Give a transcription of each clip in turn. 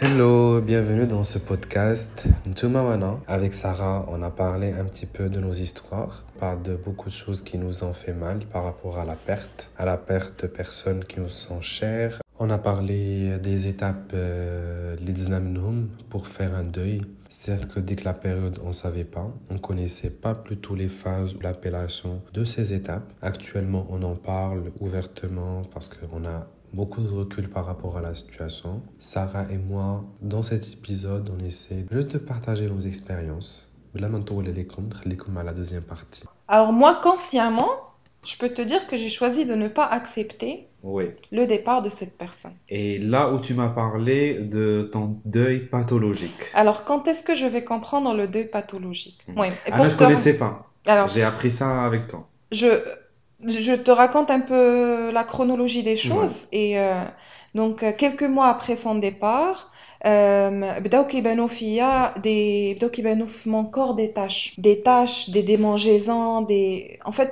Hello, bienvenue dans ce podcast Ntumawana. Avec Sarah, on a parlé un petit peu de nos histoires. On parle de beaucoup de choses qui nous ont fait mal par rapport à la perte, à la perte de personnes qui nous sont chères. On a parlé des étapes euh, pour faire un deuil. Certes que dès que la période, on savait pas, on connaissait pas plutôt les phases ou l'appellation de ces étapes. Actuellement, on en parle ouvertement parce qu'on a beaucoup de recul par rapport à la situation. Sarah et moi, dans cet épisode, on essaie juste de partager nos expériences. À la deuxième partie. Alors moi, consciemment, je peux te dire que j'ai choisi de ne pas accepter Oui. le départ de cette personne. Et là où tu m'as parlé de ton deuil pathologique. Alors quand est-ce que je vais comprendre le deuil pathologique Mhm. Oui. et Ah pour là, je te- connaissais pas. Alors, J'ai appris ça avec toi. je, je te raconte un peu la chronologie des choses. Et euh, donc, euh, quelques mois après son départ, euh, بداو كيبانو فيا des بداو كيبانو في mon corps des taches, des taches, des démangeaisons, des en fait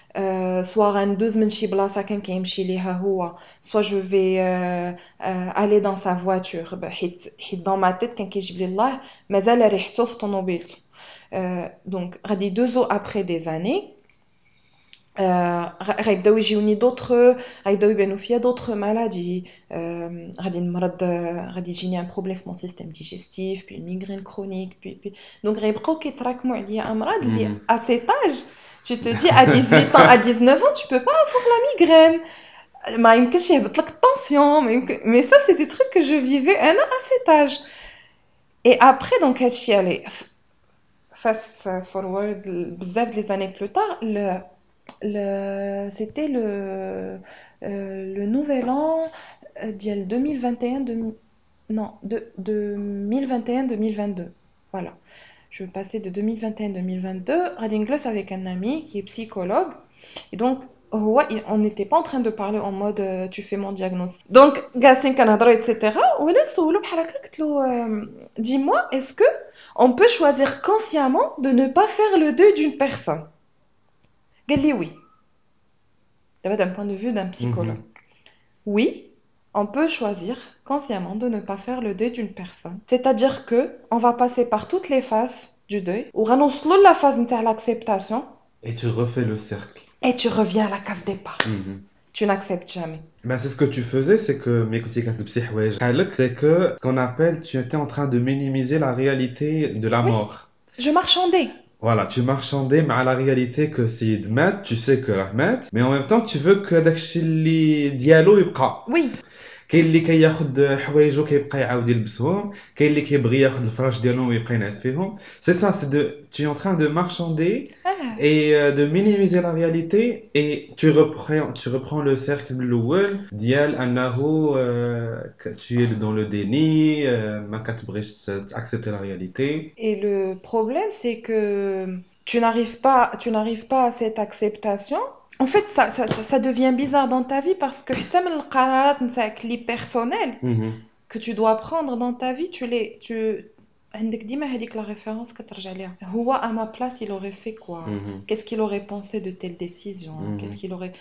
أه سوا غندوز من شي بلاصه كان كيمشي ليها هو سوا جو في الي دون سا فواتور حيت حيت دون ما تيت كان كيجيب لي الله مازال ريحتو في طوموبيلتو أه دونك غادي دوزو ابري دي زاني آه، غ- غيبداو يجيوني دوطخ غيبداو يبانو فيا دوطخ مالادي آم، غادي نمرض آه، غادي يجيني ان بروبليم في مون سيستيم ديجيستيف بي ميغرين كرونيك بي بي دونك غيبقاو كيتراكموا عليا امراض اللي مم. tu te dis à 18 ans, à 19 ans, tu peux pas avoir la migraine. tension, mais ça, c'est des trucs que je vivais un an à cet âge. Et après, donc, aller fast forward, les années plus tard, le, le, c'était le, euh, le nouvel an euh, d'il 2021, de, non, de, de 2021-2022. Voilà je passais de 2021 à 2022, Radin Gloss avec un ami qui est psychologue. Et donc, on n'était pas en train de parler en mode euh, tu fais mon diagnostic. Donc, Gassin Canada, etc. Euh, dis-moi, est-ce que on peut choisir consciemment de ne pas faire le deuil d'une personne? Elle dit oui. D'un point de vue d'un psychologue. Mm-hmm. Oui, on peut choisir consciemment de ne pas faire le deuil d'une personne. C'est-à-dire que on va passer par toutes les phases du deuil ou de la phase de l'acceptation. Et tu refais le cercle. Et tu reviens à la case départ. Mhm. Tu n'acceptes jamais. Ben, c'est ce que tu faisais, c'est que, mais écoutez, c'est que ce qu'on appelle, tu étais en train de minimiser la réalité de la mort. Je marchandais. Voilà, tu marchandais mais à la réalité que c'est Ahmed, tu sais que Ahmed, mais en même temps tu veux que Dakshili Diallo il Oui. كاين اللي كياخد حوايجو كيبقى يعاود يلبسهم، كاين اللي كيبغي ياخد الفراش ديالهم ويبقى ينعس فيهم. C'est ça, c'est de tu es en train de marchander ah, et euh, de minimiser la réalité et tu reprends tu reprends le cercle الاول ديال انه euh, que tu es dans le déni, euh, ما كتبغيش accepter la réalité. et le problème c'est que tu n'arrives pas tu n'arrives pas à cette acceptation en fait, ça, ça, ça, devient bizarre dans ta vie parce que les personnels mhm. que tu dois prendre dans ta vie, tu les. Tu... la référence à ma place, il aurait fait quoi? Mhm. Qu'est-ce qu'il aurait pensé de telle décision? Mhm. Qu'est-ce qu'il aurait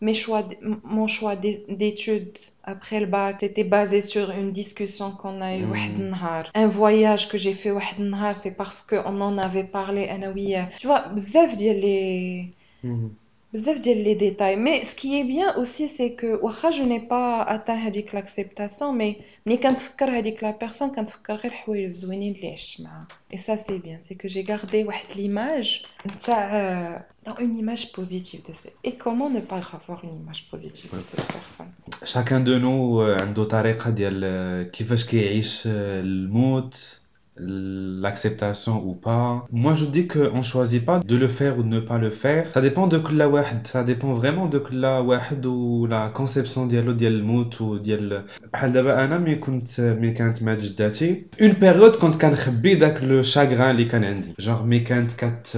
mes choix, mon choix d'études après le bac, c'était basé sur une discussion qu'on a eue mmh. un voyage que j'ai fait c'est parce qu'on en avait parlé. Tu vois, bzaf les... Mmh بزاف ديال les détails mais ce qui est bien aussi c'est que واخا je n'ai pas atteint هذيك l'acceptation mais ملي كنتفكر هذيك la personne كنتفكر غير الحوايج الزوينين اللي عشت معاها et ça c'est bien c'est que j'ai gardé واحد l'image نتاع non, une image positive de cette et comment ne pas avoir une image positive de cette personne Chacun de nous euh, عنده طريقة ديال euh, كيفاش كيعيش euh, الموت l'acceptation ou pas. Moi, je dis qu'on ne choisit pas de le faire ou de ne pas le faire. Ça dépend de كل واحد. Ça dépend vraiment de كل واحد و la conception ديالو ديال الموت وديال بحال دابا انا ملي كنت ملي كانت مع جداتي اون بيريود كنت كنخبي داك لو شاغران اللي كان عندي جونغ ملي كانت كت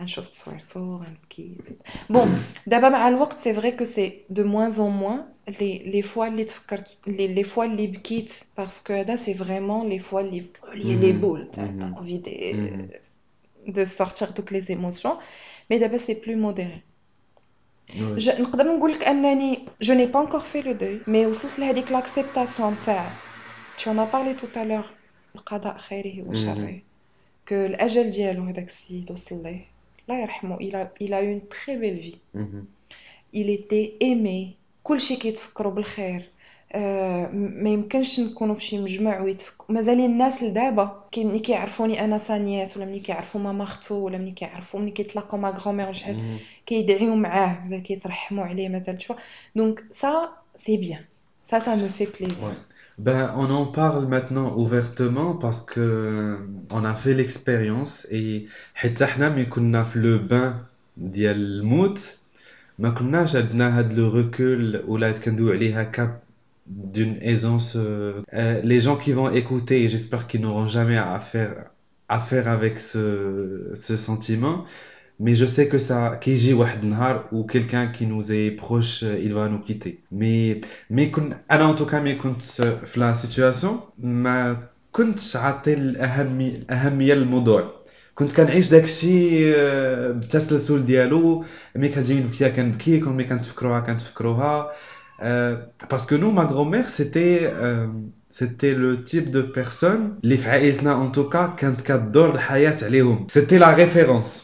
غنشوف تصويرتو غنبكي بون دابا مع الوقت سي فري كو سي دو موان اون موان لي لي فوا اللي تفكرت لي لي فوا اللي بكيت باسكو هذا سي فريمون لي فوا اللي لي بول تاع انفي دي de sortir toutes les émotions mais d'abord c'est plus modéré je نقدر نقول لك انني je n'ai pas encore fait le deuil mais وصلت لهذيك l'acceptation تاع tu en as parlé tout à l'heure القضاء خيره وشره que الاجل ديالو هذاك السيد وصل ليه il a, il a eu une très belle vie. Mhm. Il était aimé. كلشي كيتفكروا بالخير آه ما يمكنش نكونوا في شي مجمع ويتفك مازال الناس لدابا كي ملي كيعرفوني أنا سانياس ولا ملي كيعرفوا ماما اختو ولا ملي كيعرفوا ملي كيتلاقاو مع غرومير شحال كيدعيو معاه كيترحموا عليه مازال تشوف دونك سا سي بيان سا سا مو في بليزير Ben, on en parle maintenant ouvertement parce que on a fait l'expérience et حتى حنا ملي كنا في لو بان ديال الموت ما كناش عندنا هاد لو ريكول ولا كندوي عليه هكا d'une aisance euh, euh, les gens qui vont écouter j'espère qu'ils n'auront jamais à faire à faire avec ce, ce sentiment mais je sais que ça كيجي واحد النهار ou quelqu'un qui nous est proche il va nous quitter mais mais كن انا en tout cas ملي كنت في لا سيتوياسيون ما كنتش عاطي الاهميه الاهميه للموضوع كنت كنعيش داكشي بالتسلسل ديالو ملي كتجيني نبكي كنبكي ملي كنتفكروها كنتفكروها باسكو نو ما غرومير سيتي C'était le type de personne, les frères en tout cas, quand كتدور الحياة عليهم. C'était la référence.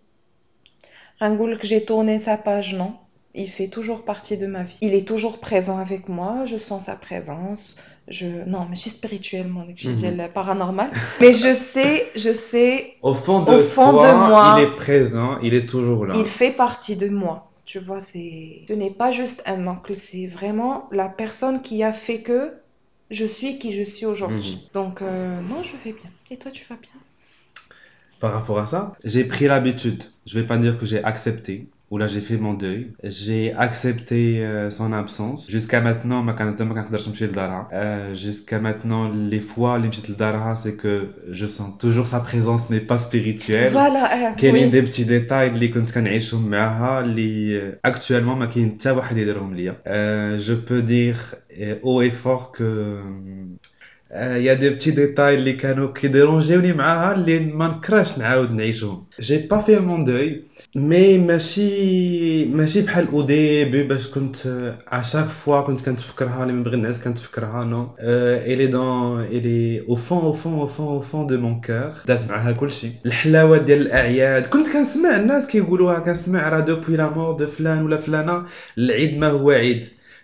Rangoul que j'ai tourné sa page, non. Il fait toujours partie de ma vie. Il est toujours présent avec moi, je sens sa présence. Je... Non, mais je suis spirituellement, je suis mm paranormal. mais je sais, je sais. Au fond de, fond toi, de moi, il est présent, il est toujours là. Il fait partie de moi. Tu vois, c'est, ce n'est pas juste un oncle, c'est vraiment la personne qui a fait que je suis qui je suis aujourd'hui. Mhm. Donc, euh, non, je vais bien. Et toi, tu vas bien? par rapport à ça. J'ai pris l'habitude, je vais pas dire que j'ai accepté, ou là j'ai fait mon deuil. J'ai accepté euh, son absence. Jusqu'à maintenant, euh, Jusqu'à maintenant, les fois, c'est que je sens toujours sa présence n'est pas spirituelle. Voilà. Euh, Quel est des petits détails les euh, actuellement je peux dire haut et fort que il y a des petits détails اللي كانوا كيديرونجيوني معاها اللي ما نكرهش نعاود نعيشهم جي با في مون دوي مي ماشي ماشي بحال او ديبي باش كنت ا شاك فوا كنت كنتفكرها اللي نبغي الناس كنتفكرها نو الي دون الي او فون او فون او فون او فون دو مون كور داز معاها كلشي الحلاوه ديال الاعياد كنت كنسمع الناس كيقولوها كنسمع راه دوبوي لا مور دو فلان ولا فلانه العيد ما هو عيد Je-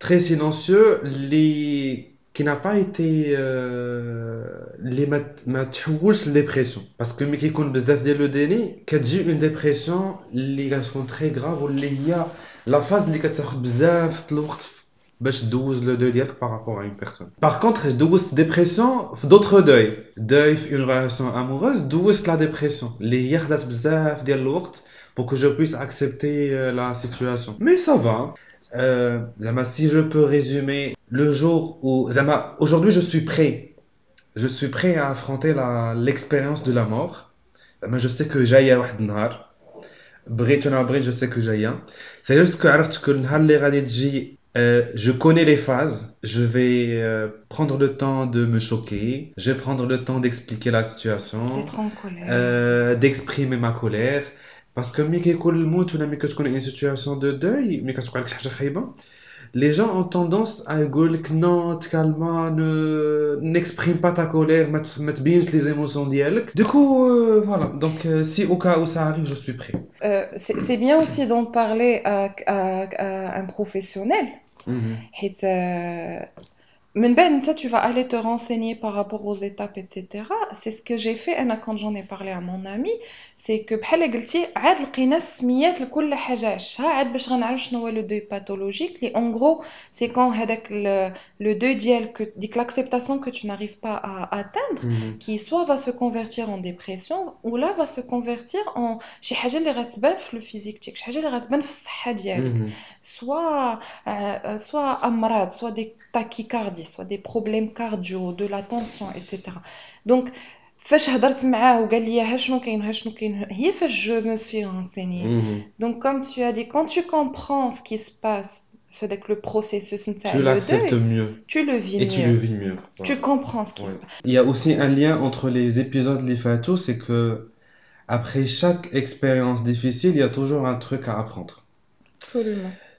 تري سيلونسيو اللي qui n'a pas été euh, اللي ما ما تحولش لديبرسيون باسكو ملي كيكون بزاف ديال لو ديني كتجي اون ديبرسيون اللي كتكون تري غراف واللي هي لا فاز اللي كتاخد بزاف د الوقت باش دوز لو دوي ديالك بارابور ا اون بيرسون باغ كونتر دوزت ديبرسيون في دوطخ دوي دوي في اون ريلاسيون اموغوز دوزت لا ديبرسيون اللي هي خدات بزاف ديال الوقت pour que je puisse accepter euh, la situation. Mais ça va. euh, si je peux résumer, le jour où, aujourd'hui je suis prêt, je suis prêt à affronter l'expérience de la mort. je sais que j'ai un je sais que j'ai un. C'est juste que euh, je connais les phases, je vais euh, prendre le temps de me choquer, je vais prendre le temps d'expliquer la situation, euh, d'exprimer ma colère. parce que ملي كيكون الموت ولا ملي كتكون une situation de deuil ملي كتوقع لك شي حاجه خايبه les gens ont tendance à يقول لك non calma ne n'exprime pas ta colère ما ت- ما تبينش les émotions ديالك du coup euh, voilà donc euh, si au cas où ça arrive je suis prêt Euh, c'est c'est bien aussi d'en parler à, à- à un professionnel. حيت euh, من بعد انت tu vas aller te renseigner par rapport aux étapes etc c'est ce que j'ai fait انا quand j'en ai parlé à mon ami c'est que بحال قلتي عاد لقينا السميات لكل حاجه عشها عاد باش غنعرف شنو هو لو دوي باثولوجيك لي en gros c'est quand هذاك le دوي ديالك ديك l'acceptation que tu n'arrives pas à atteindre qui soit va se convertir en dépression ou là va se convertir en شي حاجه اللي غتبان في الفيزيك ديالك شي حاجه اللي غتبان في الصحه ديالك soit, euh, euh, soit amrad, soit des tachycardies, soit des problèmes cardio, de la tension, etc. Donc, فاش هضرت معاه وقال لي ها شنو كاين ها شنو كاين هي فاش je me suis renseignée. Donc, comme tu as dit, quand tu comprends ce qui se passe, c'est que le processus نتاع tu le l'acceptes deuil, mieux tu le vis et tu mieux. le vis mieux Tu comprends ce qui Ouais. se passe. Il y a aussi un lien entre les épisodes de l'IFATO, c'est que après chaque expérience difficile, il y a toujours un truc à apprendre. Absolument.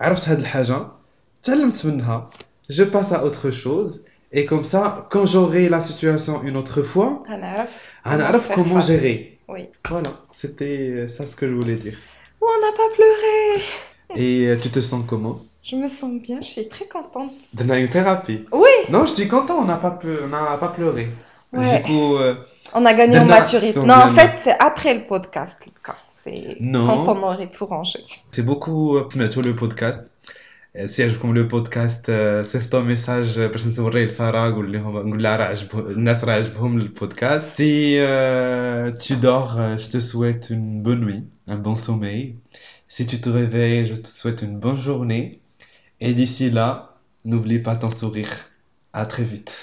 عرفت هاد الحاجه تعلمت منها je passe à autre chose et comme ça quand j'aurai la situation une autre fois غنعرف غنعرف faire comment face. gérer Oui. voilà c'était ça ce que je voulais dire Oh, on n'a pas pleuré. et euh, tu te sens comment Je me sens bien, je suis très contente. On a une thérapie Oui, Non, je suis content, on n'a pas, pleu- on n'a pas pleuré. Ouais. Du coup, euh, on a gagné en Dana, maturité. ton Non, en Dana. fait, c'est après le podcast, le cas. C'est Non. quand on aurait tout rangé. c'est beaucoup سمعتوا le podcast. Euh, Si عجبكم le podcast euh, صيفطوا ميساج باش نوريه لسارة نقول لهم نقول لها راه عجبهم الناس راه عجبهم البودكاست. Si euh, tu dors, euh, je te souhaite une bonne nuit, un bon sommeil. Si tu te réveilles, je te souhaite une bonne journée. Et d'ici là, n'oublie pas ton sourire. À très vite.